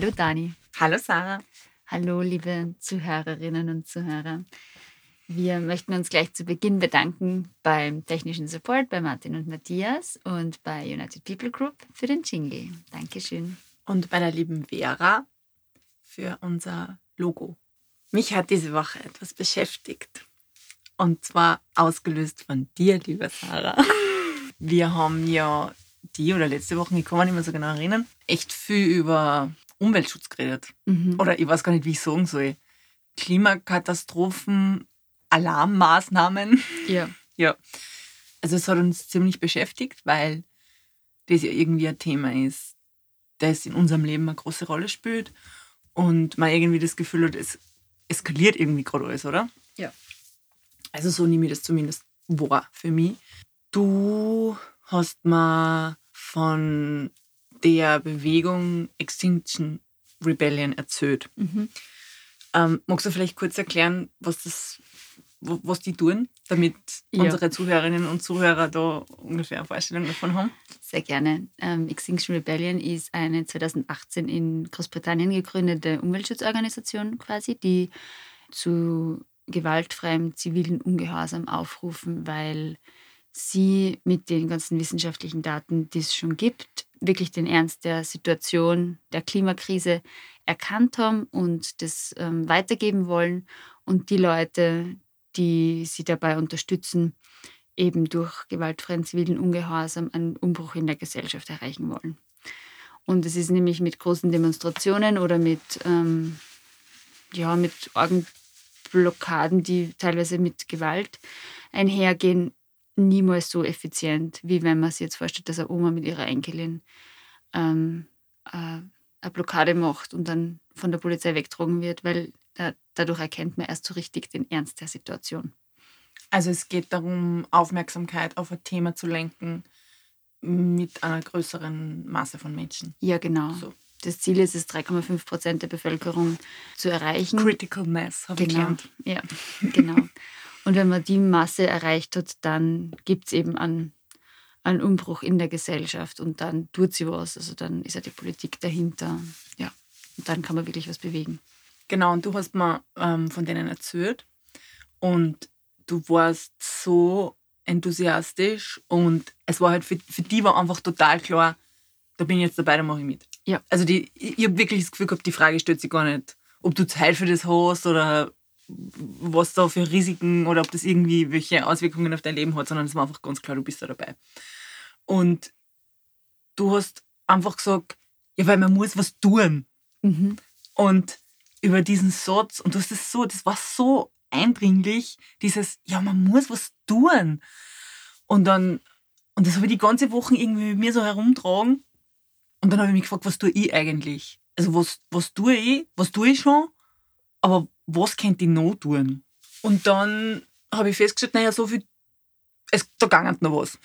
Hallo Dani. Hallo Sarah. Hallo liebe Zuhörerinnen und Zuhörer. Wir möchten uns gleich zu Beginn bedanken beim technischen Support bei Martin und Matthias und bei United People Group für den Jingle. Dankeschön. Und bei der lieben Vera für unser Logo. Mich hat diese Woche etwas beschäftigt. Und zwar ausgelöst von dir, liebe Sarah. Wir haben ja die oder letzte Woche, ich kann mich nicht mehr so genau erinnern, echt viel über Umweltschutz geredet. Mhm. Oder ich weiß gar nicht, wie ich sagen soll. Klimakatastrophen, Alarmmaßnahmen. Ja. Ja. Also es hat uns ziemlich beschäftigt, weil das ja irgendwie ein Thema ist, das in unserem Leben eine große Rolle spielt und man irgendwie das Gefühl hat, es eskaliert irgendwie gerade alles, oder? Ja. Also so nehme ich das zumindest wahr für mich. Du hast mal von der Bewegung Extinction Rebellion erzählt. Mhm. Ähm, magst du vielleicht kurz erklären, was, das, was die tun, damit ja. unsere Zuhörerinnen und Zuhörer da ungefähr eine Vorstellung davon haben? Sehr gerne. Ähm, Extinction Rebellion ist eine 2018 in Großbritannien gegründete Umweltschutzorganisation quasi, die zu gewaltfreiem zivilen Ungehorsam aufrufen, weil sie mit den ganzen wissenschaftlichen Daten, die es schon gibt, wirklich den Ernst der Situation der Klimakrise erkannt haben und das ähm, weitergeben wollen und die Leute, die sie dabei unterstützen, eben durch gewaltfreien zivilen Ungehorsam einen Umbruch in der Gesellschaft erreichen wollen. Und es ist nämlich mit großen Demonstrationen oder mit, ähm, ja, mit Orgenblockaden, die teilweise mit Gewalt einhergehen, niemals so effizient, wie wenn man sich jetzt vorstellt, dass eine Oma mit ihrer Enkelin ähm, äh, eine Blockade macht und dann von der Polizei weggetragen wird, weil da, dadurch erkennt man erst so richtig den Ernst der Situation. Also es geht darum, Aufmerksamkeit auf ein Thema zu lenken mit einer größeren Masse von Menschen. Ja, genau. So. Das Ziel ist es, 3,5 Prozent der Bevölkerung zu erreichen. Critical Mass, habe genau. ich gelernt. Ja, genau. Und wenn man die Masse erreicht hat, dann gibt es eben einen, einen Umbruch in der Gesellschaft und dann tut sie was. Also dann ist ja die Politik dahinter. Ja, und dann kann man wirklich was bewegen. Genau, und du hast mir ähm, von denen erzählt und du warst so enthusiastisch und es war halt für, für die war einfach total klar, da bin ich jetzt dabei, da mache ich mit. Ja. Also die, ich, ich habe wirklich das Gefühl gehabt, die Frage stellt sich gar nicht, ob du Zeit für das hast oder was da für Risiken oder ob das irgendwie welche Auswirkungen auf dein Leben hat, sondern es war einfach ganz klar, du bist da dabei. Und du hast einfach gesagt, ja, weil man muss was tun. Mhm. Und über diesen Satz, und du hast das so, das war so eindringlich, dieses, ja, man muss was tun. Und dann, und das habe ich die ganze Woche irgendwie mit mir so herumtragen. Und dann habe ich mich gefragt, was tue ich eigentlich? Also was, was tue ich? Was tue ich schon? Aber was könnte ich noch tun? Und dann habe ich festgestellt, naja, so viel, es, da ging noch was.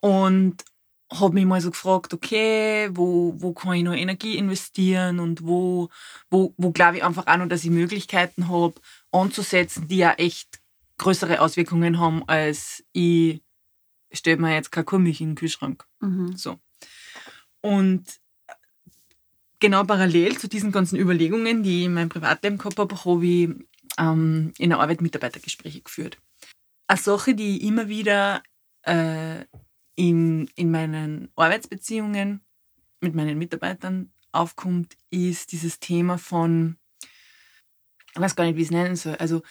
Und habe mich mal so gefragt, okay, wo, wo kann ich noch Energie investieren und wo, wo, wo glaube ich einfach auch noch, dass ich Möglichkeiten habe, anzusetzen, die ja echt größere Auswirkungen haben, als ich stelle mir jetzt keine Kuhmilch in den Kühlschrank. Mhm. So. Und genau parallel zu diesen ganzen Überlegungen, die ich in meinem Privatleben gehabt habe, habe ich ähm, in der Arbeit Mitarbeitergespräche geführt. Eine Sache, die immer wieder äh, in, in meinen Arbeitsbeziehungen mit meinen Mitarbeitern aufkommt, ist dieses Thema von, ich weiß gar nicht, wie ich es nennen soll, also,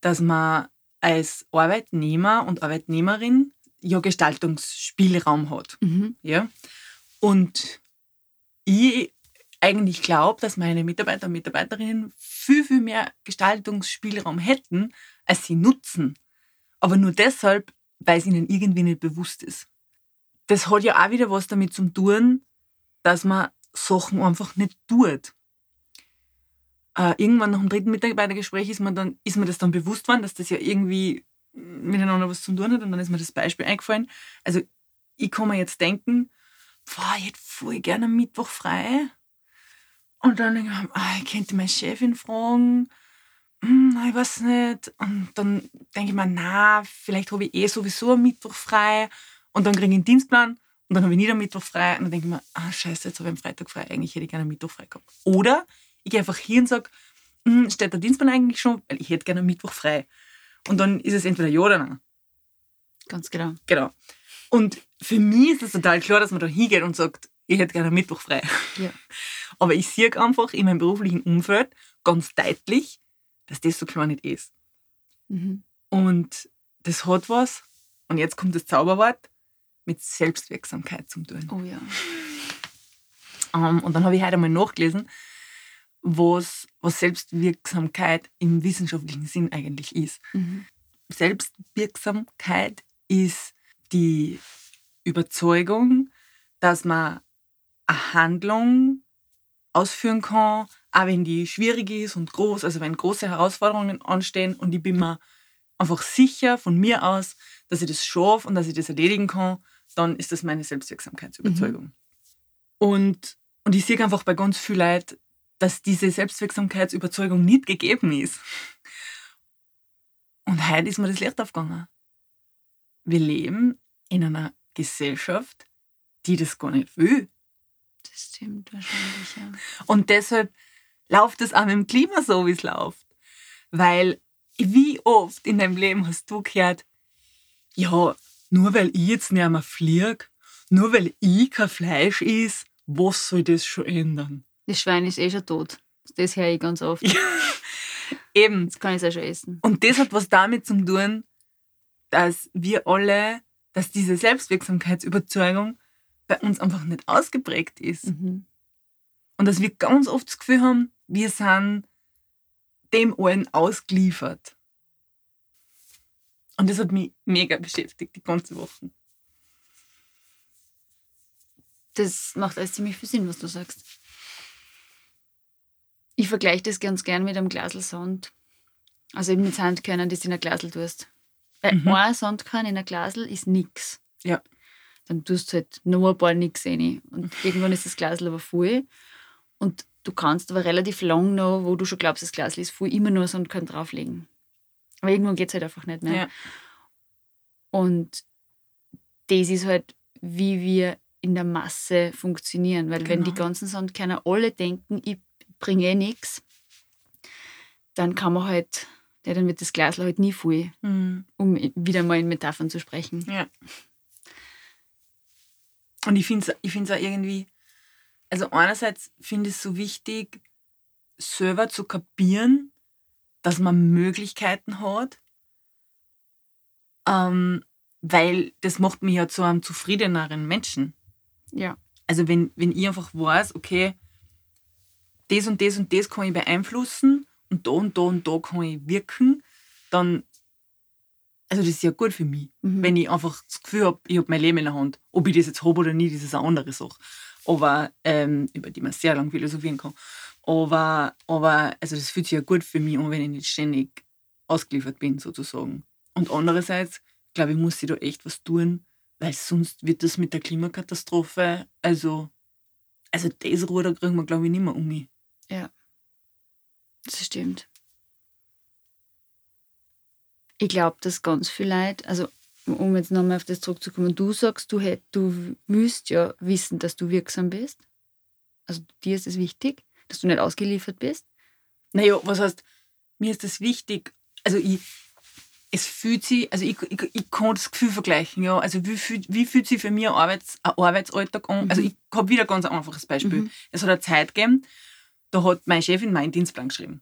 dass man als Arbeitnehmer und Arbeitnehmerin ja Gestaltungsspielraum hat. Mhm. Ja? Und ich eigentlich glaube, dass meine Mitarbeiter und Mitarbeiterinnen viel, viel mehr Gestaltungsspielraum hätten, als sie nutzen. Aber nur deshalb, weil es ihnen irgendwie nicht bewusst ist. Das hat ja auch wieder was damit zu tun, dass man Sachen einfach nicht tut. Äh, irgendwann nach dem dritten Mitarbeitergespräch ist, man dann, ist mir das dann bewusst geworden, dass das ja irgendwie miteinander was zu tun hat und dann ist mir das Beispiel eingefallen. Also ich kann mir jetzt denken, boah, ich hätte voll gerne Mittwoch frei und dann denke ich, ah, ich könnte meine Chefin fragen. Hm, ich weiß nicht. Und dann denke ich mir, na, vielleicht habe ich eh sowieso am Mittwoch frei. Und dann kriege ich einen Dienstplan und dann habe ich nicht am Mittwoch frei und dann denke ich mir, ah scheiße, jetzt habe ich am Freitag frei, eigentlich hätte ich gerne am Mittwoch frei gehabt. Oder ich gehe einfach hier und sage, hm, steht der Dienstplan eigentlich schon, weil ich hätte gerne am Mittwoch frei. Und dann ist es entweder ja oder nein. Ganz genau. Genau. Und für mich ist es total klar, dass man da hingeht und sagt, ich hätte gerne Mittwoch frei. Ja. Aber ich sehe einfach in meinem beruflichen Umfeld ganz deutlich, dass das so klar nicht ist. Mhm. Und das hat was, und jetzt kommt das Zauberwort, mit Selbstwirksamkeit zu tun. Oh ja. Ähm, und dann habe ich heute einmal nachgelesen, was, was Selbstwirksamkeit im wissenschaftlichen Sinn eigentlich ist. Mhm. Selbstwirksamkeit ist die Überzeugung, dass man eine Handlung ausführen kann, auch wenn die schwierig ist und groß, also wenn große Herausforderungen anstehen und ich bin mir einfach sicher von mir aus, dass ich das schaffe und dass ich das erledigen kann, dann ist das meine Selbstwirksamkeitsüberzeugung. Und, und ich sehe einfach bei ganz vielen Leuten, dass diese Selbstwirksamkeitsüberzeugung nicht gegeben ist. Und heute ist mir das Licht aufgegangen. Wir leben in einer Gesellschaft, die das gar nicht will. Das stimmt wahrscheinlich, ja. Und deshalb läuft es auch mit dem Klima so, wie es läuft. Weil wie oft in deinem Leben hast du gehört, ja, nur weil ich jetzt nicht mehr fliege, nur weil ich kein Fleisch is, was soll das schon ändern? Das Schwein ist eh schon tot. Das höre ich ganz oft. Ja, eben. Jetzt kann ich auch schon essen. Und das hat was damit zu tun, dass wir alle, dass diese Selbstwirksamkeitsüberzeugung bei uns einfach nicht ausgeprägt ist. Mhm. Und dass wir ganz oft das Gefühl haben, wir sind dem allen ausgeliefert. Und das hat mich mega beschäftigt, die ganze Woche. Das macht alles ziemlich viel Sinn, was du sagst. Ich vergleiche das ganz gern mit einem Glasel Sand. Also eben mit Sandkörnern, die du in ein Glasel tust. Weil Mhm. ein Sandkörn in ein Glasel ist nix. Ja. Dann tust du halt noch ein paar nix rein. Und irgendwann ist das Glasel aber voll. Und du kannst aber relativ lang noch, wo du schon glaubst, das Glasel ist voll, immer nur Sandkörn drauflegen. Aber irgendwann geht es halt einfach nicht mehr. Ja. Und das ist halt, wie wir in der Masse funktionieren. Weil wenn die Genau. ganzen Sandkörner alle denken, ich bringe eh nichts, dann kann man halt, ja, dann wird das Glas halt nie voll, Mhm. um wieder mal in Metaphern zu sprechen. Ja. Und ich finde es ich find's auch irgendwie, also einerseits finde ich es so wichtig, selber zu kapieren, dass man Möglichkeiten hat, ähm, weil das macht mich ja zu einem zufriedeneren Menschen. Ja. Also wenn, wenn ich einfach weiß, okay, das und das und das kann ich beeinflussen und da und da und da kann ich wirken, dann, also das ist ja gut für mich. Mhm. Wenn ich einfach das Gefühl habe, ich habe mein Leben in der Hand. Ob ich das jetzt habe oder nicht, das ist eine andere Sache. Aber, ähm, über die man sehr lange philosophieren kann. Aber, aber also das fühlt sich ja gut für mich an, wenn ich nicht ständig ausgeliefert bin, sozusagen. Und andererseits, glaube ich, muss ich da echt was tun, weil sonst wird das mit der Klimakatastrophe, also, also das Ruder kriegen wir, glaube ich, nicht mehr um mich. Das stimmt. Ich glaube, dass ganz viel Leute, also um jetzt nochmal auf das zurückzukommen, du sagst, du, hätt, du willst ja wissen, dass du wirksam bist. Also dir ist es wichtig, dass du nicht ausgeliefert bist. Naja, was heißt, mir ist das wichtig, also ich, es fühlt sich, also ich, ich, ich kann das Gefühl vergleichen, ja, also wie, fühlt- wie fühlt sich für mich ein, Arbeits, ein Arbeitsalltag an? Also Mhm. ich habe wieder ein ganz einfaches Beispiel. Mhm. Es hat eine Zeit gegeben, da hat meine Chefin meinen Dienstplan geschrieben.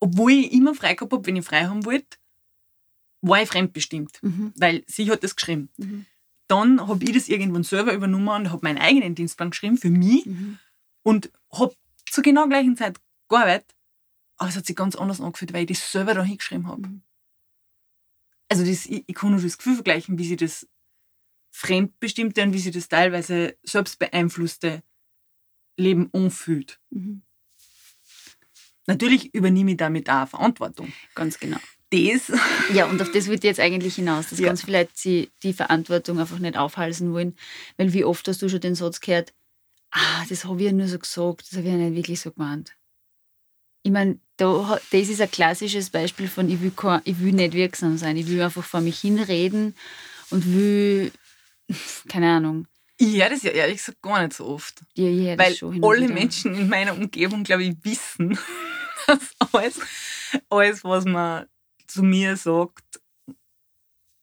Obwohl ich immer frei gehabt habe, wenn ich frei haben wollte, war ich fremdbestimmt, Mhm. weil sie hat das geschrieben. Mhm. Dann habe ich das irgendwann selber übernommen und habe meinen eigenen Dienstplan geschrieben für mich Mhm. und habe zur genau gleichen Zeit gearbeitet, aber es hat sich ganz anders angefühlt, weil ich das selber da hingeschrieben habe. Mhm. Also das, ich, ich kann nur das Gefühl vergleichen, wie sie das fremdbestimmte und wie sie das teilweise selbst beeinflusste Leben anfühlt. Mhm. Natürlich übernehme ich damit auch Verantwortung. Ganz genau. Das, Ja, und auf das wird jetzt eigentlich hinaus, dass Ja. ganz viele Leute sie die Verantwortung einfach nicht aufhalsen wollen. Weil wie oft hast du schon den Satz gehört, ah, das habe ich ja nur so gesagt, das habe ich ja nicht wirklich so gemeint. Ich meine, da, das ist ein klassisches Beispiel von, ich will, kein, ich will nicht wirksam sein. Ich will einfach vor mich hinreden und will, keine Ahnung, Ich höre das ja ehrlich gesagt gar nicht so oft. Ja, ich höre Weil das schon alle wieder. Menschen in meiner Umgebung, glaube ich, wissen, dass alles, alles, was man zu mir sagt,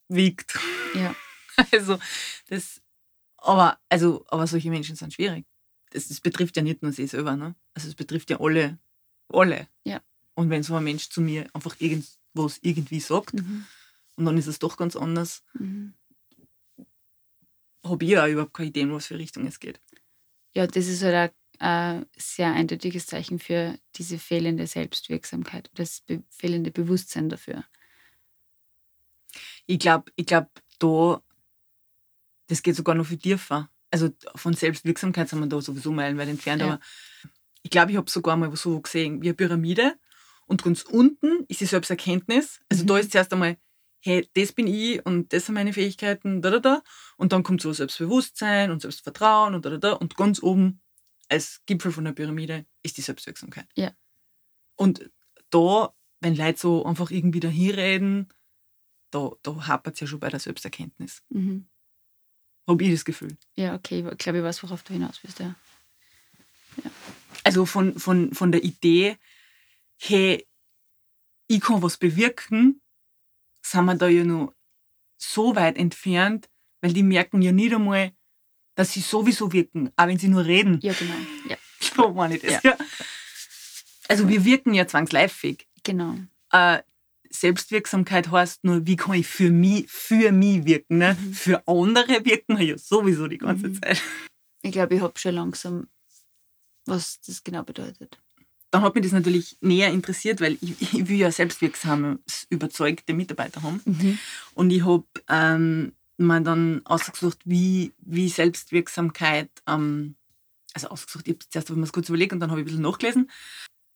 wiegt. Ja. Also, das, aber, also, aber solche Menschen sind schwierig. Das, das betrifft ja nicht nur sie selber, ne? Also, es betrifft ja alle. Alle. Ja. Und wenn so ein Mensch zu mir einfach irgendwas irgendwie sagt Mhm. und dann ist es doch ganz anders, Mhm. habe ich ja überhaupt keine Idee, in was für Richtung es geht. Ja, das ist halt ein äh, sehr eindeutiges Zeichen für diese fehlende Selbstwirksamkeit, das fehlende Bewusstsein dafür. Ich glaube, ich glaub, da, das geht sogar noch viel tiefer. Also von Selbstwirksamkeit sind wir da sowieso meilenweit entfernt, Ja. aber ich glaube, ich habe sogar mal so gesehen, wie eine Pyramide und ganz unten ist die Selbsterkenntnis. Also Mhm. da ist zuerst einmal, hey, das bin ich und das sind meine Fähigkeiten, da, da, da. Und dann kommt so Selbstbewusstsein und Selbstvertrauen und da, da, da. Und ganz oben als Gipfel von der Pyramide ist die Selbstwirksamkeit. Ja. Und da, wenn Leute so einfach irgendwie dahin reden, da, da hapert es ja schon bei der Selbsterkenntnis. Mhm. Habe ich das Gefühl. Ja, okay, ich glaube, ich weiß, worauf du hinaus willst. Ja. Also von, von, von der Idee, hey, ich kann was bewirken, sind wir da ja noch so weit entfernt, weil die merken ja nicht einmal, dass sie sowieso wirken, auch wenn sie nur reden. ja, genau. Ja, So meine ich das. Ja. Also wir wirken ja zwangsläufig. genau. Äh, Selbstwirksamkeit heißt nur, wie kann ich für mich, für mich wirken. Ne? Mhm. Für andere wirken wir ja sowieso die ganze Mhm. Zeit. Ich glaube, ich habe schon langsam, was das genau bedeutet. Dann hat mich das natürlich näher interessiert, weil ich, ich will ja selbstwirksame, überzeugte Mitarbeiter haben. Mhm. Und ich habe ähm, mir dann ausgesucht, wie, wie Selbstwirksamkeit, ähm, also ausgesucht, ich habe zuerst hab ich mir das kurz überlegt und dann habe ich ein bisschen nachgelesen,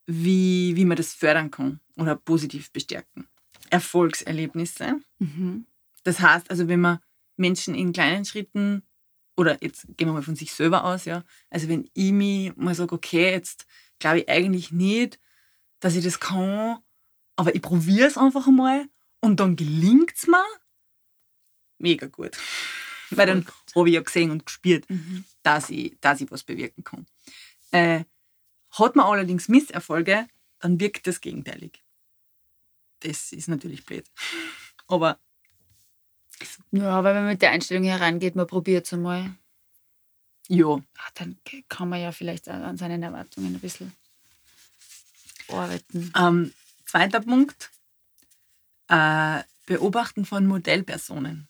wie, wie man das fördern kann oder positiv bestärken. Erfolgserlebnisse. Mhm. Das heißt, also wenn man Menschen in kleinen Schritten, oder jetzt gehen wir mal von sich selber aus, ja, also wenn ich mir mal sage, okay, jetzt glaube ich eigentlich nicht, dass ich das kann, aber ich probiere es einfach mal und dann gelingt es mir, mega gut. Weil dann habe ich ja gesehen und gespürt, Mhm. dass ich, dass ich was bewirken kann. Äh, hat man allerdings Misserfolge, dann wirkt das gegenteilig. Das ist natürlich blöd. Aber Ja, aber wenn man mit der Einstellung herangeht, man probiert es einmal, ja, ah, dann kann man ja vielleicht an seinen Erwartungen ein bisschen arbeiten. Ähm, zweiter Punkt, äh, Beobachten von Modellpersonen.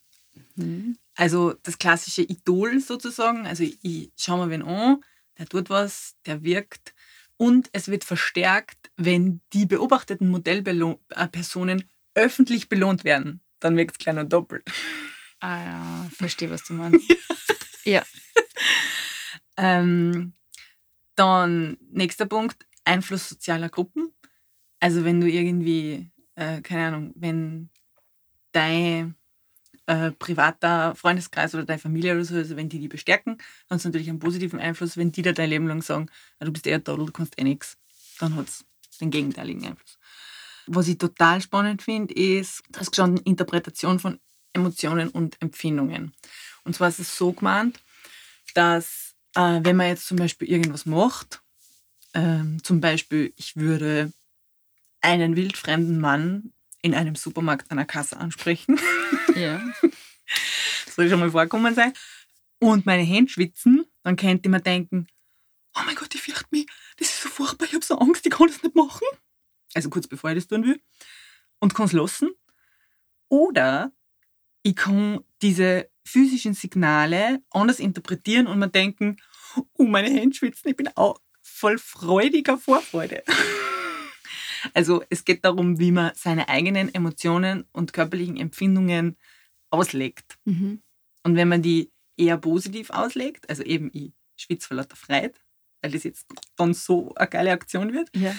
Mhm. Also das klassische Idol sozusagen. Also ich schaue mir wen an, der tut was, der wirkt. Und es wird verstärkt, wenn die beobachteten Modellpersonen öffentlich belohnt werden. Dann wirkt es noch doppelt. Ah ja, verstehe, was du meinst. ja. Ähm, dann nächster Punkt, Einfluss sozialer Gruppen. Also wenn du irgendwie, äh, keine Ahnung, wenn dein äh, privater Freundeskreis oder deine Familie oder so, also wenn die die bestärken, dann ist natürlich einen positiven Einfluss. Wenn die da dein Leben lang sagen, "Ah, du bist eher Todel, du kannst eh nichts, dann hat es den gegenteiligen Einfluss. Was ich total spannend finde, ist, das gestanden Interpretation von Emotionen und Empfindungen. Und zwar ist es so gemeint, dass äh, wenn man jetzt zum Beispiel irgendwas macht, ähm, zum Beispiel, ich würde einen wildfremden Mann in einem Supermarkt an der Kasse ansprechen, Ja. soll schon mal vorkommen sein, und meine Hände schwitzen, dann könnte man denken, oh mein Gott, ich fürchte mich, das ist so furchtbar, ich habe so Angst, ich kann das nicht machen. Also kurz bevor ich das tun will. Und kann es lassen. Oder ich kann diese physischen Signale anders interpretieren und mir denken, oh, meine Hände schwitzen, ich bin auch voll freudiger Vorfreude. Also es geht darum, wie man seine eigenen Emotionen und körperlichen Empfindungen auslegt. Mhm. Und wenn man die eher positiv auslegt, also eben ich schwitze vor lauter Freude, weil das jetzt dann so eine geile Aktion wird, Ja.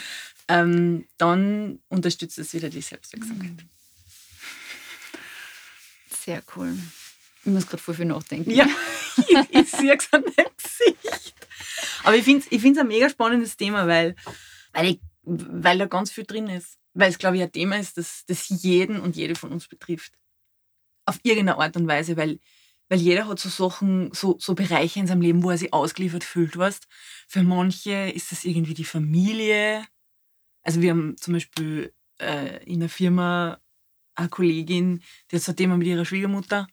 ähm, dann unterstützt es wieder die Selbstwirksamkeit. Sehr cool. Ich muss gerade voll viel nachdenken. Ja, ich, ich sehe es an deinem Gesicht. Aber ich finde es ich find's ein mega spannendes Thema, weil, weil, ich, weil da ganz viel drin ist. Weil es, glaube ich, ein Thema ist, das, das jeden und jede von uns betrifft. Auf irgendeine Art und Weise, weil Weil jeder hat so Sachen, so, so Bereiche in seinem Leben, wo er sich ausgeliefert fühlt, weißt Für manche ist das irgendwie die Familie. Also wir haben zum Beispiel äh, in der Firma eine Kollegin, die hat so ein Thema mit ihrer Schwiegermutter.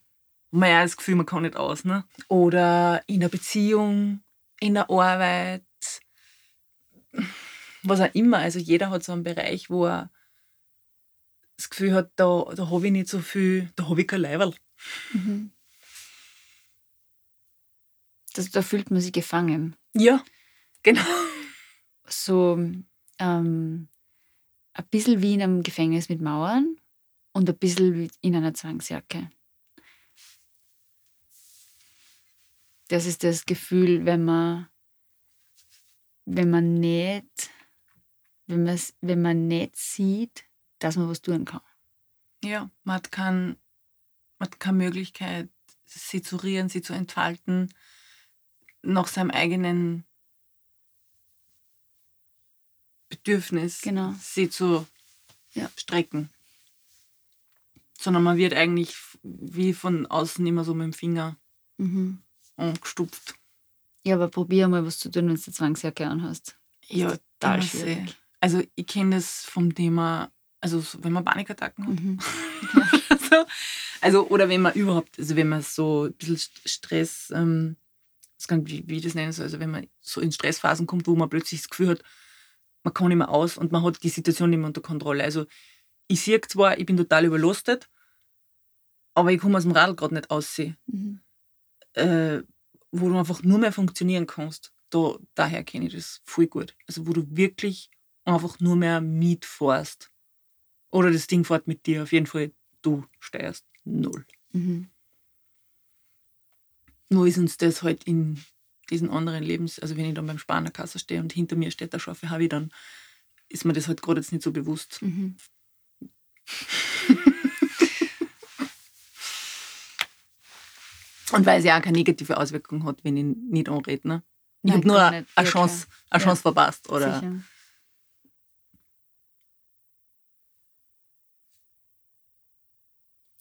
Und man hat das Gefühl, man kann nicht aus. Ne? Oder in der Beziehung, in der Arbeit, was auch immer. Also jeder hat so einen Bereich, wo er das Gefühl hat, da, da habe ich nicht so viel, da habe ich kein Leiberl. Mhm. Das, da fühlt man sich gefangen. Ja, genau. So ähm, ein bisschen wie in einem Gefängnis mit Mauern und ein bisschen wie in einer Zwangsjacke. Das ist das Gefühl, wenn man, wenn man nicht, wenn, wenn man nicht sieht, dass man was tun kann. Ja, man hat, kein, man hat keine Möglichkeit, sie zu rieren, sie zu entfalten, nach seinem eigenen Bedürfnis, genau. sie zu ja. strecken. Sondern man wird eigentlich wie von außen immer so mit dem Finger mhm. angestupft. Ja, aber probier mal was zu tun, wenn du Zwangsjacke anhast. Ja, total schwierig. Also ich kenne das vom Thema also wenn man Panikattacken hat. Mhm. also, also, oder wenn man überhaupt, also wenn man so ein bisschen Stress, ähm, kann, wie, wie ich das nennen soll, also wenn man so in Stressphasen kommt, wo man plötzlich das Gefühl hat, man kann nicht mehr aus und man hat die Situation nicht mehr unter Kontrolle. Also ich sehe zwar, ich bin total überlastet, aber ich komme aus dem Radl gerade nicht aussehen. Mhm. Äh, wo du einfach nur mehr funktionieren kannst. Da, daher kenne ich das voll gut. Also wo du wirklich einfach nur mehr mitfährst. Oder das Ding fährt mit dir. Auf jeden Fall, du steuerst null. Mhm. Nur ist uns das halt in diesen anderen Lebens, also wenn ich dann beim Sparnerkasse stehe und hinter mir steht der scharfe Harvey, dann ist mir das halt gerade jetzt nicht so bewusst. Mhm. und weil es ja auch keine negative Auswirkung hat, wenn ich nicht anrede. Ne? Ich habe nur eine, eine Chance, eine Chance ja. verpasst. Oder Sicher.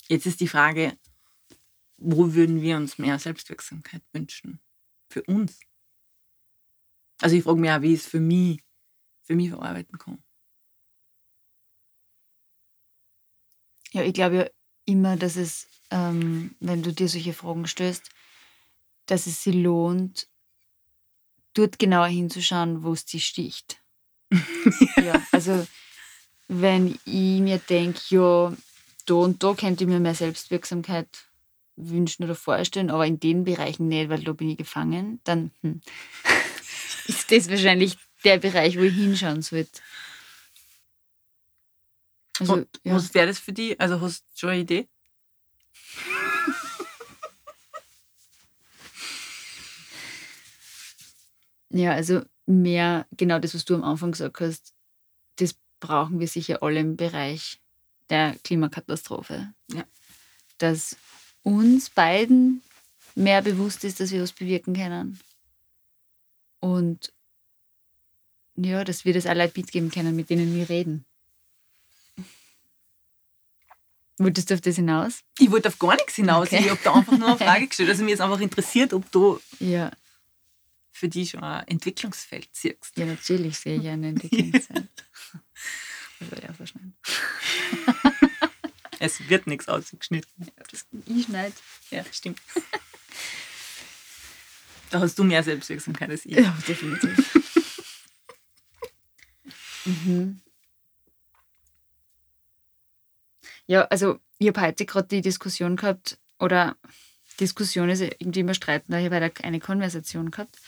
Jetzt ist die Frage, wo würden wir uns mehr Selbstwirksamkeit wünschen? Für uns. Also ich frage mich auch, wie ich es für mich, für mich verarbeiten kann. Ja, ich glaube ja immer, dass es, ähm, wenn du dir solche Fragen stößt, dass es sich lohnt, dort genauer hinzuschauen, wo es dich sticht. ja, also wenn ich mir denke, ja, da und da könnte ich mir mehr Selbstwirksamkeit wünschen oder vorstellen, aber in den Bereichen nicht, weil da bin ich gefangen, dann hm, ist das wahrscheinlich der Bereich, wo ich hinschauen sollte. Also, ja. Was wäre das für dich? Also hast du schon eine Idee? ja, also mehr, genau das, was du am Anfang gesagt hast, das brauchen wir sicher alle im Bereich der Klimakatastrophe. Ja. Dass uns beiden mehr bewusst ist, dass wir was bewirken können. Und ja, dass wir das alle mitgeben können, mit denen wir reden. Wolltest du auf das hinaus? Ich wollte auf gar nichts hinaus. Okay. Ich habe da einfach nur eine Frage gestellt. Also mir ist einfach interessiert, ob du ja. für dich schon ein Entwicklungsfeld siehst. Ja, natürlich sehe ich ein Entwicklungsfeld. Das würde ich auch verschneiden. es wird nichts ausgeschnitten. Ja, das, ich schneide. Ja, stimmt. da hast du mehr Selbstwirksamkeit als ich. Ja, definitiv. mhm. Ja, also ich habe heute gerade die Diskussion gehabt, oder Diskussion ist irgendwie immer streiten, ich habe eine Konversation gehabt.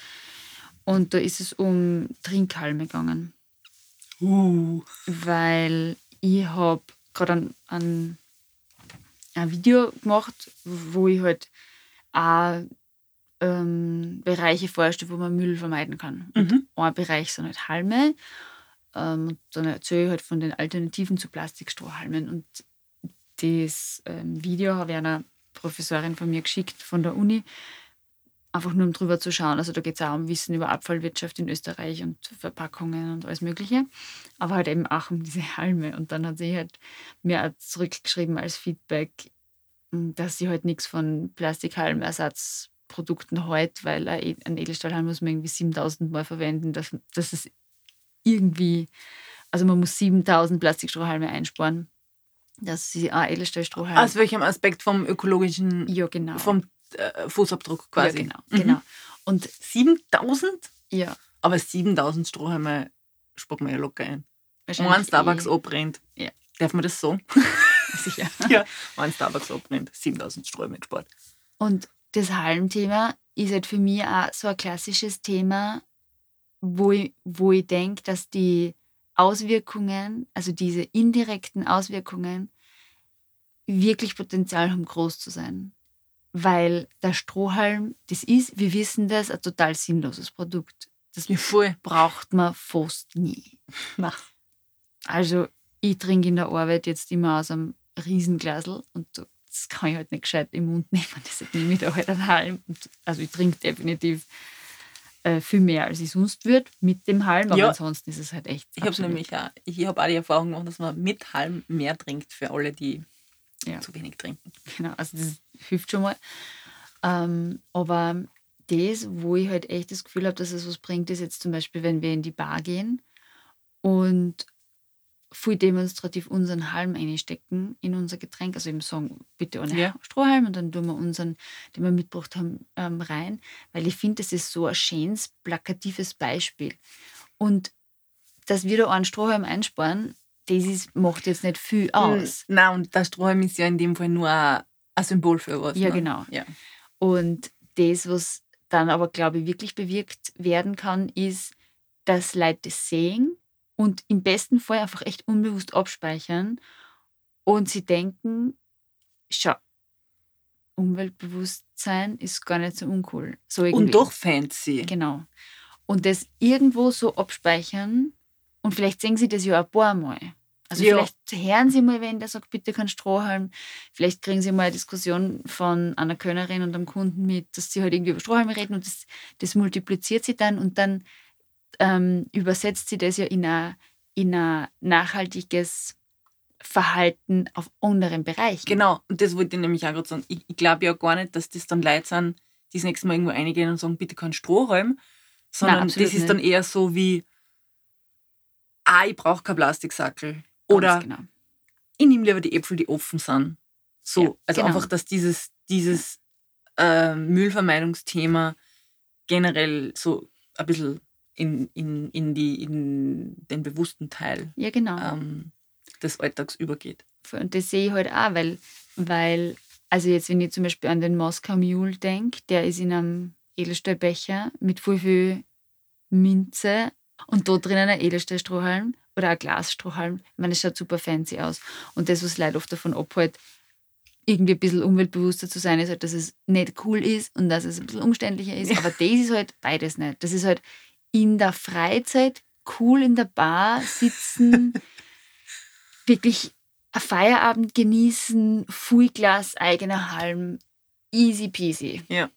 Und da ist es um Trinkhalme gegangen. Uh. Weil ich habe gerade ein, ein, ein, Video gemacht, wo ich halt auch ähm, Bereiche vorstelle, wo man Müll vermeiden kann. Mhm. Und ein Bereich sind halt Halme. Ähm, und dann erzähle ich halt von den Alternativen zu Plastikstrohhalmen. Und das ähm, Video habe ich einer Professorin von mir geschickt von der Uni, einfach nur um drüber zu schauen. Also da geht es auch um Wissen über Abfallwirtschaft in Österreich und Verpackungen und alles Mögliche. Aber halt eben auch um diese Halme. Und dann hat sie halt mir auch zurückgeschrieben als Feedback, dass sie halt nichts von Plastikhalmersatzprodukten hält, weil ein Edelstahlhalm muss man irgendwie 7000 Mal verwenden. Das, das ist irgendwie, also man muss 7000 Plastikstrohhalme einsparen, dass sie ein Edelstahlstrohhalm. Aus welchem Aspekt vom ökologischen, ja, genau. vom äh, Fußabdruck quasi? Ja, genau. Mhm. genau. Und 7000? Ja. Aber 7000 Strohhalme spart man ja locker ein. Wenn Starbucks eh. abbrennt. Ja. Darf man das so? Sicher. ja, wenn Starbucks abbrennt, 7000 Strohhalme gespart. Und das Halmthema ist halt für mich auch so ein klassisches Thema, wo ich, wo ich denke, dass die Auswirkungen, also diese indirekten Auswirkungen, wirklich Potenzial haben, groß zu sein. Weil der Strohhalm, das ist, wir wissen das, ein total sinnloses Produkt. Das ja, braucht man fast nie. Na. Also ich trinke in der Arbeit jetzt immer aus einem Riesenglasel und das kann ich halt nicht gescheit im Mund nehmen. Deshalb nehme ich da halt einen Halm. Also ich trinke definitiv äh, viel mehr, als ich sonst würde mit dem Halm, aber ja. ansonsten ist es halt echt. Ich habe nämlich auch, ich habe auch die Erfahrung gemacht, dass man mit Halm mehr trinkt für alle, die ja. zu wenig trinken. Genau, also das hilft schon mal. Ähm, aber das, wo ich halt echt das Gefühl habe, dass es was bringt, ist jetzt zum Beispiel, wenn wir in die Bar gehen und viel demonstrativ unseren Halm einstecken in unser Getränk. Also eben sagen, bitte ohne ja. Strohhalm und dann tun wir unseren, den wir mitgebracht haben, ähm, rein. Weil ich finde, das ist so ein schönes, plakatives Beispiel. Und dass wir da einen Strohhalm einsparen, das ist, macht jetzt nicht viel hm, aus. Nein, und der Strohhalm ist ja in dem Fall nur ein, Symbol für was. Ja, ne? genau. Ja. Und das, was dann aber, glaube ich, wirklich bewirkt werden kann, ist, dass Leute das sehen und im besten Fall einfach echt unbewusst abspeichern und sie denken, schau, Umweltbewusstsein ist gar nicht so uncool. So und doch fancy. Genau. Und das irgendwo so abspeichern und vielleicht sehen sie das ja ein paar Mal. Also ja. vielleicht hören sie mal, wenn der sagt, bitte kein Strohhalm. Vielleicht kriegen sie mal eine Diskussion von einer Kölnerin und einem Kunden mit, dass sie halt irgendwie über Strohhalme reden und das, das multipliziert sie dann und dann ähm, übersetzt sie das ja in ein, in ein nachhaltiges Verhalten auf anderen Bereichen. Genau, und das wollte ich nämlich auch gerade sagen. Ich, ich glaube ja gar nicht, dass das dann Leute sind, die das nächste Mal irgendwo eingehen und sagen, bitte kein Strohhalm, sondern Nein, das ist nicht. dann eher so wie, ah, ich brauche kein Plastiksackel. Oder genau. ich nehme lieber die Äpfel, die offen sind. So, ja, also genau. einfach, dass dieses, dieses äh, Müllvermeidungsthema generell so ein bisschen in, in, in, die, in den bewussten Teil ja, genau. ähm, des Alltags übergeht. Und das sehe ich halt auch, weil, weil, also jetzt, wenn ich zum Beispiel an den Moskau Mule denke, der ist in einem Edelstahlbecher mit viel, viel Minze und da drinnen ein Edelstahlstrohhalm oder ein Glasstrohhalm. Ich meine, es schaut super fancy aus. Und das, was Leute oft davon abhält, irgendwie ein bisschen umweltbewusster zu sein, ist halt, dass es nicht cool ist und dass es ein bisschen umständlicher ist. Aber das ist halt beides nicht. Das ist halt, in der Freizeit cool in der Bar sitzen, wirklich ein Feierabend genießen, Fullglas, eigener Halm, easy peasy. Ja.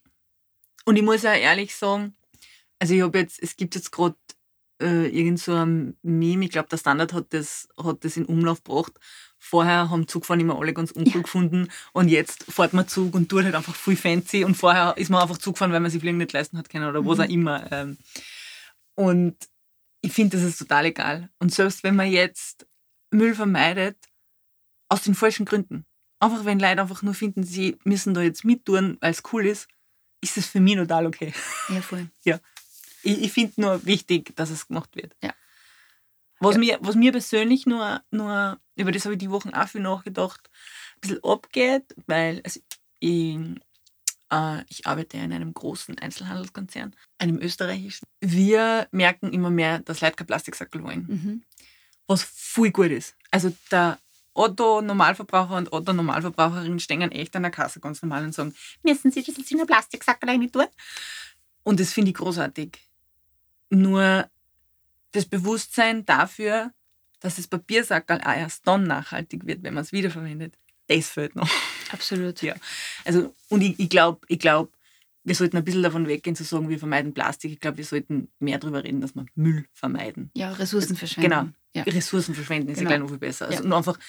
Und ich muss auch ehrlich sagen, also ich habe jetzt, es gibt jetzt gerade äh, irgend so ein Meme, ich glaube, der Standard hat das, hat das in Umlauf gebracht. Vorher haben Zugfahren immer alle ganz uncool ja. gefunden und jetzt fährt man Zug und tut halt einfach viel fancy und vorher ist man einfach Zug gefahren, weil man sich Fliegen nicht leisten hat können oder mhm. was auch immer. Ähm, und ich finde, das ist total egal. Und selbst wenn man jetzt Müll vermeidet, aus den falschen Gründen. Einfach wenn Leute einfach nur finden, sie müssen da jetzt mittun, weil es cool ist, ist das für mich total okay. Ja, voll. ja. Ich, ich finde nur wichtig, dass es gemacht wird. Ja. Was, ja. Mir, was mir persönlich nur, nur, über das habe ich die Wochen auch viel nachgedacht, ein bisschen abgeht, weil also ich äh, ich arbeite in einem großen Einzelhandelskonzern, einem österreichischen. Wir merken immer mehr, dass Leute kein Plastiksackel wollen. Mhm. Was voll gut ist. Also der Otto-Normalverbraucher und Otto-Normalverbraucherin stehen echt an der Kasse ganz normal und sagen, müssen Sie das in einen Plastiksackel rein tun? Und das finde ich großartig. Nur das Bewusstsein dafür, dass das Papiersackerl auch erst dann nachhaltig wird, wenn man es wiederverwendet, das fehlt noch. Absolut. Ja. Also, und ich, ich glaube, ich glaub, wir sollten ein bisschen davon weggehen zu sagen, wir vermeiden Plastik. Ich glaube, wir sollten mehr darüber reden, dass wir Müll vermeiden. Ja, Ressourcen verschwenden. Genau. Ja. Ressourcen verschwenden ist genau. ja gleich noch viel besser. Also ja. nur einfach,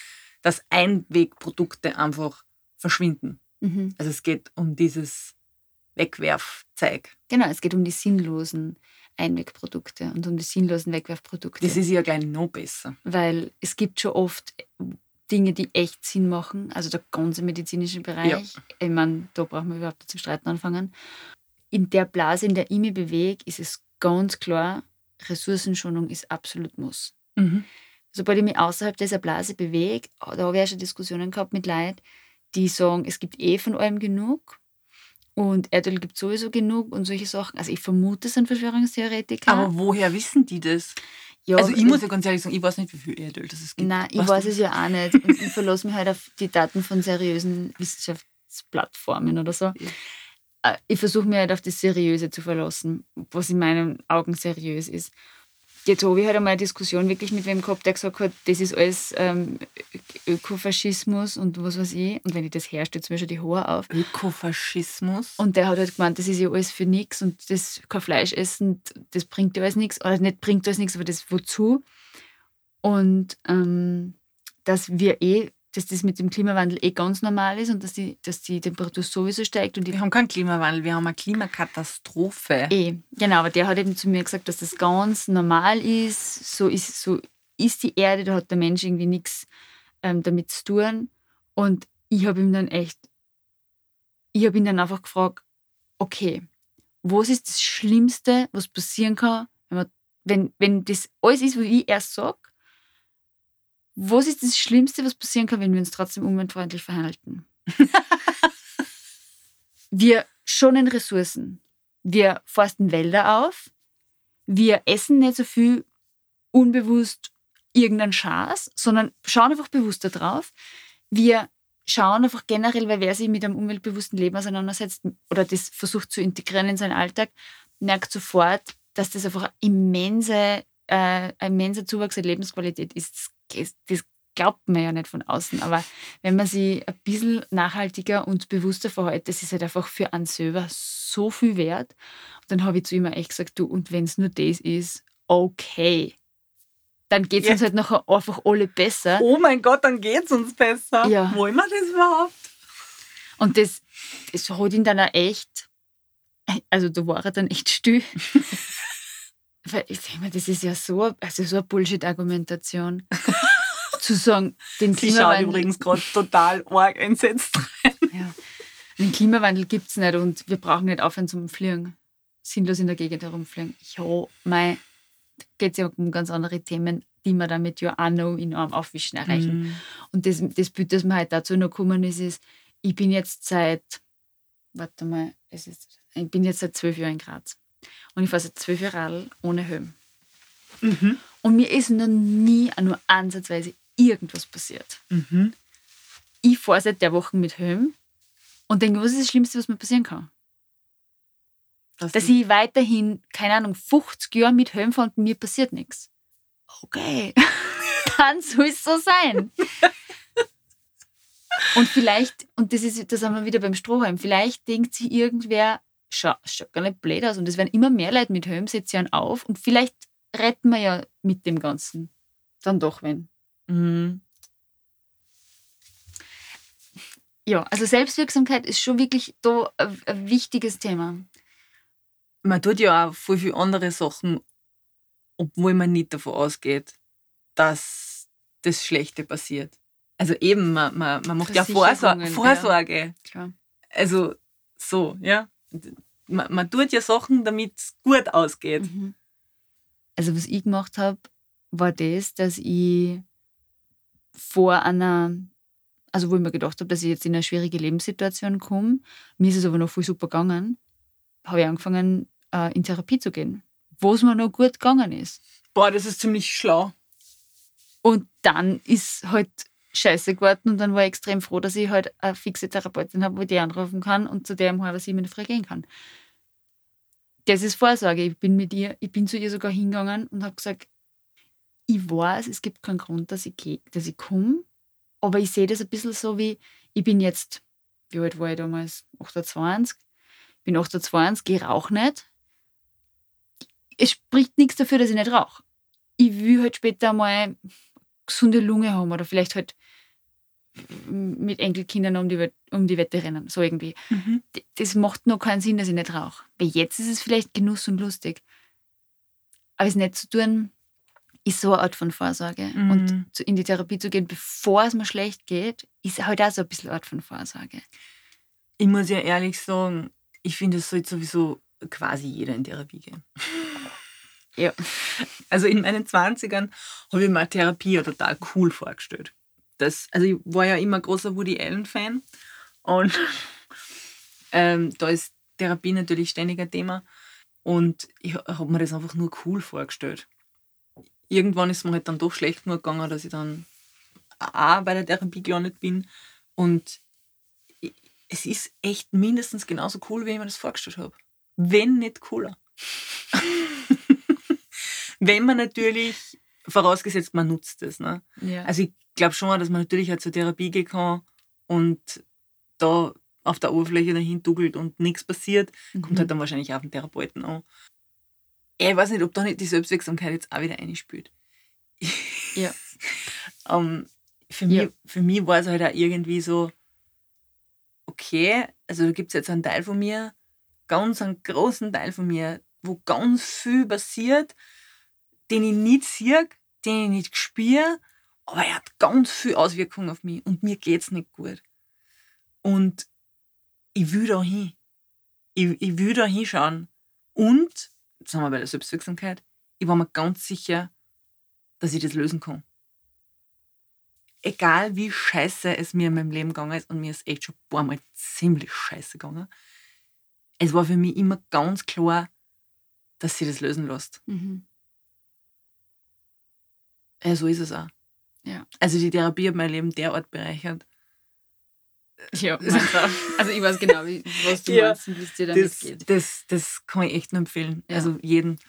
dass Einwegprodukte einfach verschwinden. Mhm. Also es geht um dieses Wegwerfzeug. Genau, es geht um die sinnlosen Einwegprodukte und um die sinnlosen Wegwerfprodukte. Das ist ja gleich noch besser. weil es gibt schon oft Dinge, die echt Sinn machen, also der ganze medizinische Bereich. Ich meine, da brauchen wir überhaupt nicht zum Streiten anfangen. In der Blase, in der ich mich bewege, ist es ganz klar, Ressourcenschonung ist absolut Muss. Mhm. Sobald ich mich außerhalb dieser Blase bewege, da habe ich auch schon Diskussionen gehabt mit Leuten, die sagen, es gibt eh von allem genug und Erdöl gibt sowieso genug und solche Sachen. Also ich vermute, es sind Verschwörungstheoretiker. Aber woher wissen die das? ja, also ich muss ja ganz ehrlich sagen, ich weiß nicht, wie viel Erdöl das es gibt. Nein, ich Weißt weiß du? es ja auch nicht. Und ich verlasse mich halt auf die Daten von seriösen Wissenschaftsplattformen oder so. Äh, Ich versuche mich halt auf das Seriöse zu verlassen, was in meinen Augen seriös ist. Jetzt habe ich halt einmal eine Diskussion wirklich mit wem gehabt, der gesagt hat, das ist alles ähm, Ökofaschismus und was weiß ich. Und wenn ich das herstelle, mir schon die Haare auf. Ökofaschismus. Und der hat halt gemeint, das ist ja alles für nichts und das kein Fleisch essen, das bringt ja alles nichts. Oder nicht bringt alles nichts, aber das wozu? Und ähm, dass wir eh, dass das mit dem Klimawandel eh ganz normal ist und dass die, dass die Temperatur sowieso steigt und wir haben keinen Klimawandel, wir haben eine Klimakatastrophe. Eh, genau, aber der hat eben zu mir gesagt, dass das ganz normal ist. So ist, so ist die Erde, da hat der Mensch irgendwie nichts ähm, damit zu tun. Und ich habe ihm dann echt, ich habe ihn dann einfach gefragt, okay, was ist das Schlimmste, was passieren kann, wenn, man, wenn, wenn das alles ist, wie ich erst sage, was ist das Schlimmste, was passieren kann, wenn wir uns trotzdem umweltfreundlich verhalten? wir schonen Ressourcen. Wir forsten Wälder auf. Wir essen nicht so viel unbewusst irgendeinen Schaß, sondern schauen einfach bewusster drauf. Wir schauen einfach generell, weil wer sich mit einem umweltbewussten Leben auseinandersetzt oder das versucht zu integrieren in seinen Alltag, merkt sofort, dass das einfach ein immense, äh, ein immenser Zuwachs an Lebensqualität ist. Das, glaubt man ja nicht von außen, aber wenn man sich ein bisschen nachhaltiger und bewusster verhält, das ist halt einfach für einen selber so viel wert. Und dann habe ich zu ihm auch echt gesagt, du, und wenn es nur das ist, okay. Dann geht es Ja. uns halt nachher einfach alle besser. Oh mein Gott, dann geht's uns besser. Ja. Wollen wir das überhaupt? Und das, das hat ihn dann auch echt, also da war er dann echt still. Weil ich denke mir, das ist ja so, also so eine Bullshit-Argumentation. zu sagen, den Sie Klimawandel, übrigens gerade total arg entsetzt. ja, den Klimawandel gibt es nicht und wir brauchen nicht aufhören zum Fliegen. Sinnlos in der Gegend herumfliegen. Ja, mei, geht es ja um ganz andere Themen, die man dann mit Ja, know in einem Aufwischen erreichen. Mhm. Und das, das Bild, das mir halt dazu noch gekommen ist, ist, ich bin jetzt seit, warte mal, es ist, ich bin jetzt seit zwölf Jahren in Graz. Und ich fahre seit zwölf Jahren ohne Helm. Mhm. Und mir ist noch nie nur ansatzweise irgendwas passiert. Mhm. Ich fahre seit der Woche mit Helm und denke, was ist das Schlimmste, was mir passieren kann? Das Dass ich weiterhin, keine Ahnung, 50 Jahre mit Helm fahre und mir passiert nichts. Okay, dann soll es so sein. Und vielleicht, und das ist, da sind wir wieder beim Strohhalm, vielleicht denkt sich irgendwer, schaut gar nicht blöd aus. Und es werden immer mehr Leute mit Helm, setzt sich auf und vielleicht retten wir ja mit dem Ganzen dann doch wenn. Mhm. Ja, also Selbstwirksamkeit ist schon wirklich da ein, wichtiges Thema. Man tut ja auch voll viele andere Sachen, obwohl man nicht davon ausgeht, dass das Schlechte passiert. Also eben, man, man, man macht ja Vorsor Versicherungen, ja. Vorsorge. Klar. Also so, ja. Man, man tut ja Sachen, damit es gut ausgeht. Mhm. Also was ich gemacht habe, war das, dass ich vor einer, also wo ich mir gedacht habe, dass ich jetzt in eine schwierige Lebenssituation komme, mir ist es aber noch voll super gegangen, habe ich angefangen, äh, in Therapie zu gehen, wo es mir noch gut gegangen ist. Boah, das ist ziemlich schlau. Und dann ist halt scheiße geworden und dann war ich extrem froh, dass ich halt eine fixe Therapeutin habe, wo ich die anrufen kann und zu der um halb sieben in der Früh gehen kann. Das ist Vorsorge. Ich bin mit ihr, ich bin zu ihr sogar hingegangen und habe gesagt, ich weiß, es gibt keinen Grund, dass ich dass ich komme, aber ich sehe das ein bisschen so wie, ich bin jetzt, wie alt war ich damals? 28. Ich bin 28, ich rauche nicht. Es spricht nichts dafür, dass ich nicht rauche. Ich will halt später mal gesunde Lunge haben oder vielleicht halt mit Enkelkindern um die, um die Wette rennen, so irgendwie. Mhm. Das macht noch keinen Sinn, dass ich nicht rauche. Weil jetzt ist es vielleicht Genuss und lustig. Aber es nicht zu tun, ist so eine Art von Vorsorge. Mhm. Und in die Therapie zu gehen, bevor es mir schlecht geht, ist halt auch so ein bisschen eine Art von Vorsorge. Ich muss ja ehrlich sagen, ich finde, es sollte sowieso quasi jeder in Therapie gehen. Ja. Also in meinen 20ern habe ich mir Therapie ja total cool vorgestellt. Das, also ich war ja immer großer Woody Allen-Fan und ähm, da ist Therapie natürlich ständig ein Thema und ich habe mir das einfach nur cool vorgestellt. Irgendwann ist mir halt dann doch schlecht genug gegangen, dass ich dann auch bei der Therapie gelandet bin und es ist echt mindestens genauso cool, wie ich mir das vorgestellt habe. Wenn nicht cooler. Wenn man natürlich, vorausgesetzt, man nutzt es. Ne? Ja. Also ich glaube schon, dass man natürlich auch zur Therapie gehen kann und da auf der Oberfläche dahin duckelt und nichts passiert, mhm. kommt halt dann wahrscheinlich auf den Therapeuten an. Ich weiß nicht, ob da nicht die Selbstwirksamkeit jetzt auch wieder einspielt. Ja. um, für, mich, ja. für mich war es halt auch irgendwie so, okay, also da gibt es jetzt einen Teil von mir, ganz einen großen Teil von mir, wo ganz viel passiert, den ich nicht sehe, den ich nicht spüre, aber er hat ganz viel Auswirkungen auf mich und mir geht es nicht gut. Und ich will da hin. Ich, ich will da hinschauen. Und, jetzt sind wir bei der Selbstwirksamkeit, ich war mir ganz sicher, dass ich das lösen kann egal wie scheiße es mir in meinem Leben gegangen ist, und mir ist echt schon ein paar Mal ziemlich scheiße gegangen, es war für mich immer ganz klar, dass sie das lösen lässt. Mhm. Ja, so ist es auch. Ja. Also die Therapie hat mein Leben derart bereichert. Ja, also ich weiß genau, was du ja, meinst und wie es dir damit das, geht. Das, das kann ich echt nur empfehlen. Ja. Also jeden.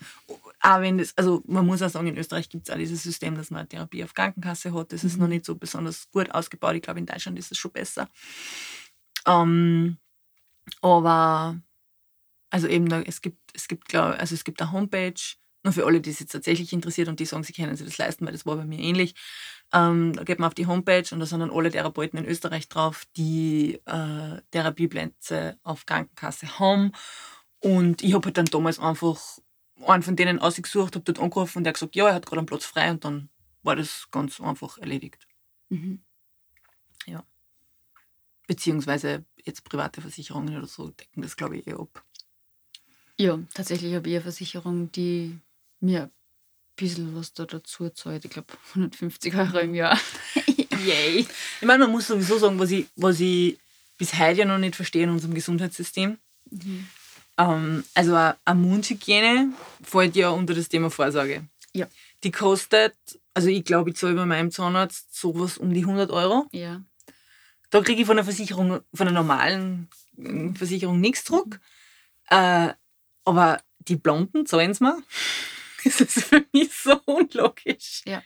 Auch wenn das, also man muss auch sagen, in Österreich gibt es auch dieses System, dass man eine Therapie auf Krankenkasse hat. Das mhm. ist noch nicht so besonders gut ausgebaut. Ich glaube, in Deutschland ist es schon besser. Ähm, aber also eben, da, es gibt, es gibt, glaube also es gibt eine Homepage, nur für alle, die es jetzt tatsächlich interessiert und die sagen, sie können sich das leisten, weil das war bei mir ähnlich. Ähm, da geht man auf die Homepage und da sind dann alle Therapeuten in Österreich drauf, die äh, Therapieplätze auf Krankenkasse haben. Und ich habe halt dann damals einfach einen von denen ausgesucht, habe dort angerufen und der hat gesagt, ja, er hat gerade einen Platz frei und dann war das ganz einfach erledigt. Mhm. Ja. Beziehungsweise jetzt private Versicherungen oder so decken das, glaube ich, eh ab. Ja, tatsächlich habe ich eine Versicherung, die mir bisschen was da dazu zahlt. Ich glaube 150 Euro im Jahr. Yay. Ich meine, man muss sowieso sagen, was ich, was ich bis heute ja noch nicht verstehe in unserem Gesundheitssystem. Mhm. Ähm, also eine Mundhygiene fällt ja unter das Thema Vorsorge. Ja. Die kostet, also ich glaube, ich zahle bei meinem Zahnarzt sowas um die 100 Euro. Ja. Da kriege ich von der Versicherung, von der normalen äh, Versicherung nichts zurück. Äh, aber die Blonden zahlen es mir. Das ist für mich so unlogisch. Ja.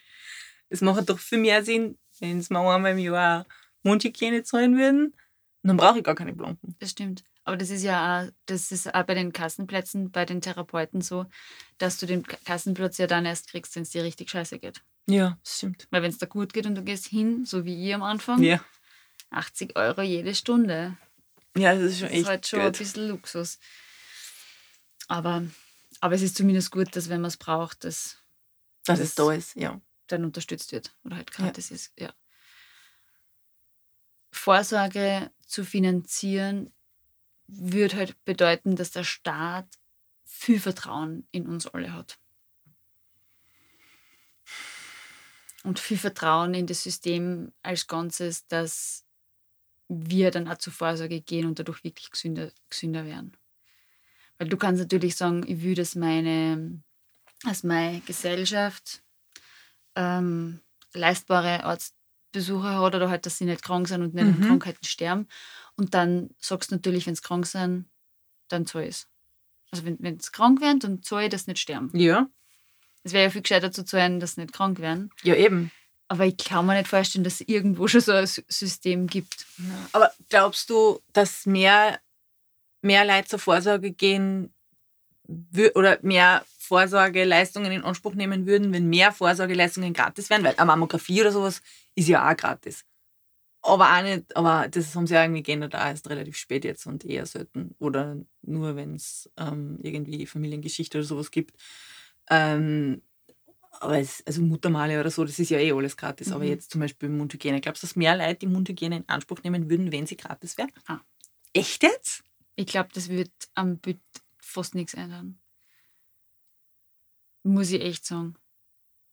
Es macht doch viel mehr Sinn, wenn es mir einmal im Jahr Mundhygiene zahlen würden. dann brauche ich gar keine Blonden. Das stimmt. Aber das ist ja auch, das ist auch bei den Kassenplätzen, bei den Therapeuten so, dass du den Kassenplatz ja dann erst kriegst, wenn es dir richtig scheiße geht. Ja, das stimmt. Weil wenn es da gut geht und du gehst hin, so wie ich am Anfang, ja. 80 Euro jede Stunde. Ja, das ist schon echt. Das ist halt schon gut. ein bisschen Luxus. Aber, aber es ist zumindest gut, dass wenn man es braucht, dass, dass es da ist, ja. Dann unterstützt wird oder halt gratis ja. ist. Ja. Vorsorge zu finanzieren würde halt bedeuten, dass der Staat viel Vertrauen in uns alle hat. Und viel Vertrauen in das System als Ganzes, dass wir dann auch zur Vorsorge gehen und dadurch wirklich gesünder, gesünder werden. Weil du kannst natürlich sagen, ich will, dass meine, dass meine Gesellschaft ähm, leistbare Arztbesuche hat oder halt, dass sie nicht krank sind und nicht mhm. an Krankheiten sterben. Und dann sagst du natürlich, wenn sie krank sind, dann zahl ich Also wenn sie krank werden, dann zahl ich, dass sie nicht sterben. Ja. Es wäre ja viel gescheiter zu zahlen, dass sie nicht krank werden. Ja, eben. Aber ich kann mir nicht vorstellen, dass es irgendwo schon so ein System gibt. Aber glaubst du, dass mehr, mehr Leute zur Vorsorge gehen oder mehr Vorsorgeleistungen in Anspruch nehmen würden, wenn mehr Vorsorgeleistungen gratis wären? Weil eine Mammographie oder sowas ist ja auch gratis. Aber auch nicht, aber das haben sie ja irgendwie geändert, auch erst relativ spät jetzt und eher selten. Oder nur, wenn es ähm, irgendwie Familiengeschichte oder sowas gibt. Ähm, aber es, also Muttermale oder so, das ist ja eh alles gratis. Mhm. Aber jetzt zum Beispiel Mundhygiene. Glaubst du, dass mehr Leute die Mundhygiene in Anspruch nehmen würden, wenn sie gratis wäre? Ah. Echt jetzt? Ich glaube, das wird am Büt fast nichts ändern. Muss ich echt sagen.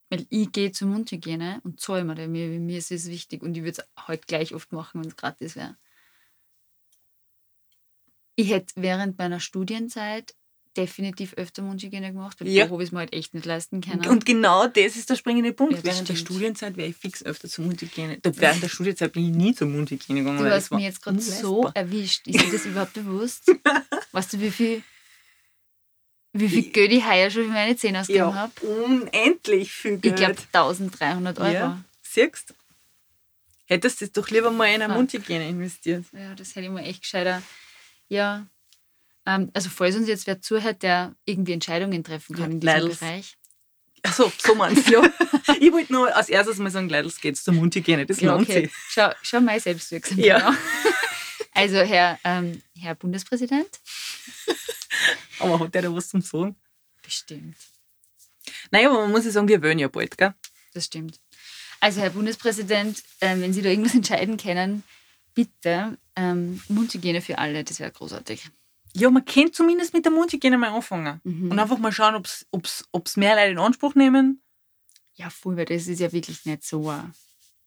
Weil ich gehe zur Mundhygiene und zahle mir, mir, mir ist es wichtig und ich würde es heute gleich oft machen, wenn es gratis wäre. Ich hätte während meiner Studienzeit definitiv öfter Mundhygiene gemacht, weil ja. da habe ich es mir halt echt nicht leisten können. Und genau das ist der springende Punkt. Ja, während stimmt. der Studienzeit wäre ich fix öfter zur Mundhygiene. Während der Studienzeit bin ich nie zur Mundhygiene gegangen. Du hast mich jetzt gerade so erwischt. Ist dir das überhaupt bewusst? weißt du, wie viel wie viel Geld ich heuer schon für meine Zähne ausgegeben ja, habe? Unendlich viel Geld. Ich glaube 1300 Euro. Ja, siehst du? Hättest du doch lieber mal in eine Mundhygiene investiert. Ja, das hätte ich mir echt gescheiter. Ja. Ähm, also, falls uns jetzt wer zuhört, der irgendwie Entscheidungen treffen kann ja, in diesem Leidels. Bereich. Achso, so meinst du. ja. ich wollte nur als erstes mal sagen, Leidels geht's zur Mundhygiene. Das ja, lohnt okay. sich. Schau, schau mal selbstwirksam. Ja. Also, Herr, ähm, Herr Bundespräsident. Aber hat der da was zum Sagen? Bestimmt. Naja, aber man muss ja sagen, wir wollen ja bald, gell? Das stimmt. Also, Herr Bundespräsident, äh, wenn Sie da irgendwas entscheiden können, bitte ähm, Mundhygiene für alle, das wäre großartig. Ja, man könnte zumindest mit der Mundhygiene mal anfangen. Mhm. Und einfach mal schauen, ob es mehr Leute in Anspruch nehmen. Ja, voll, weil das ist ja wirklich nicht so ein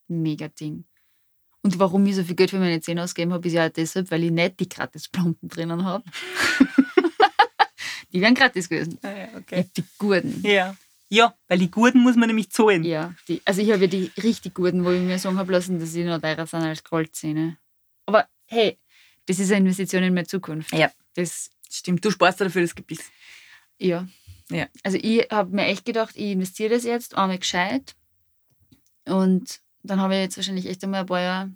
mega Ding. Und warum ich so viel Geld für meine Zähne ausgegeben habe, ist ja auch deshalb, weil ich nicht die gratis Plomben drinnen habe. die wären gratis gewesen. Ah, ja, okay. Die guten. Ja. Ja, weil die guten muss man nämlich zahlen. Ja, die, also ich habe ja die richtig guten, wo ich mir sagen habe lassen, dass sie noch teurer sind als Goldzähne. Aber hey, das ist eine Investition in meine Zukunft. Ja. Das stimmt. Du sparst dafür das Gebiss. Ja. ja. Also ich habe mir echt gedacht, ich investiere das jetzt einmal gescheit und dann habe ich jetzt wahrscheinlich echt einmal ein paar Jahr,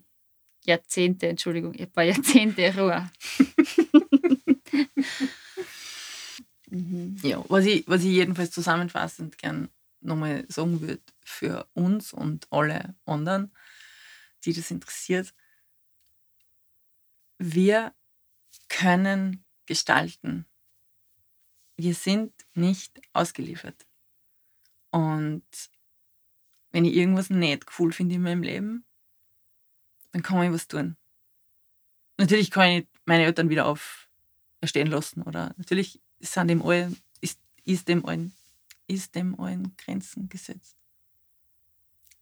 Jahrzehnte, Entschuldigung, ein paar Jahrzehnte Ruhe. mhm. Ja, was ich, was ich jedenfalls zusammenfassend gern nochmal sagen würde für uns und alle anderen, die das interessiert, wir können gestalten. Wir sind nicht ausgeliefert. Und wenn ich irgendwas nicht cool finde in meinem Leben, dann kann man was tun. Natürlich kann ich meine Eltern wieder auferstehen lassen oder natürlich sind dem allen, ist, ist, dem allen, ist dem allen Grenzen gesetzt.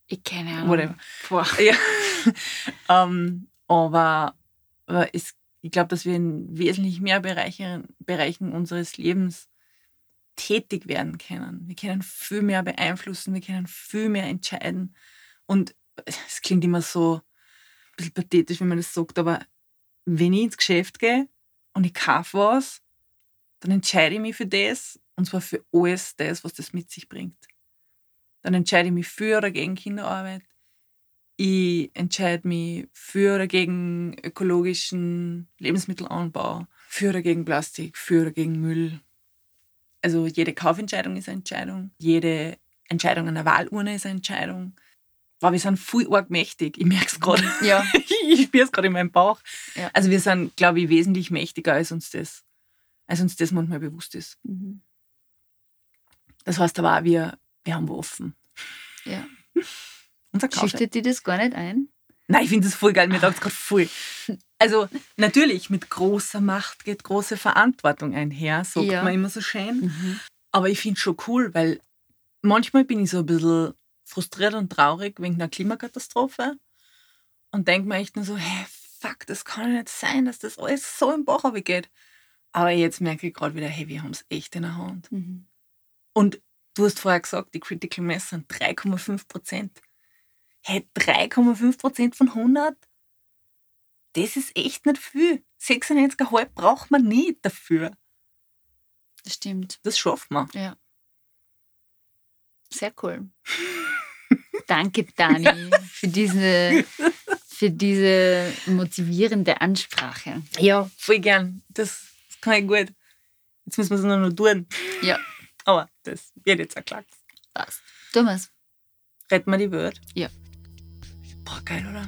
Ich kenne Ahnung. Whatever. Ja. um, aber, aber es, ich glaube, dass wir in wesentlich mehr Bereichen, Bereichen unseres Lebens tätig werden können. Wir können viel mehr beeinflussen, wir können viel mehr entscheiden. Und es klingt immer so ein bisschen pathetisch, wenn man das sagt, aber wenn ich ins Geschäft gehe und ich kaufe was, dann entscheide ich mich für das und zwar für alles das, was das mit sich bringt. Dann entscheide ich mich für oder gegen Kinderarbeit. Ich entscheide mich für oder gegen ökologischen Lebensmittelanbau, für oder gegen Plastik, für oder gegen Müll, also jede Kaufentscheidung ist eine Entscheidung, jede Entscheidung an der Wahlurne ist eine Entscheidung. Aber wir sind viel arg mächtig. Ich merke es gerade. Ja. ich spüre es gerade in meinem Bauch. Ja. Also wir sind, glaube ich, wesentlich mächtiger, als uns das, als uns das manchmal bewusst ist. Mhm. Das heißt aber auch, wir, wir haben offen. Ja. Unser Schüchtert dir das gar nicht ein? Nein, ich finde das voll geil. Mir taugt es gerade voll. Also natürlich, mit großer Macht geht große Verantwortung einher, sagt ja. man immer so schön. Mhm. Aber ich finde es schon cool, weil manchmal bin ich so ein bisschen frustriert und traurig wegen der Klimakatastrophe und denke mir echt nur so, hey, fuck, das kann nicht sein, dass das alles so im Bach geht. Aber jetzt merke ich gerade wieder, hey, wir haben es echt in der Hand. Mhm. Und du hast vorher gesagt, die Critical Mass sind 3,5 Prozent. Hey, 3,5 Prozent von 100? das ist echt nicht viel. 96,5 braucht man nie dafür. Das stimmt. Das schafft man. Ja. Sehr cool. Danke, Dani, für diese, für diese motivierende Ansprache. Ja, voll gern. Das, das kann ich gut. Jetzt müssen wir es nur noch tun. Ja. Aber das wird jetzt Klacks. Passt. Thomas. Retten wir die Welt? Ja. バカ野郎。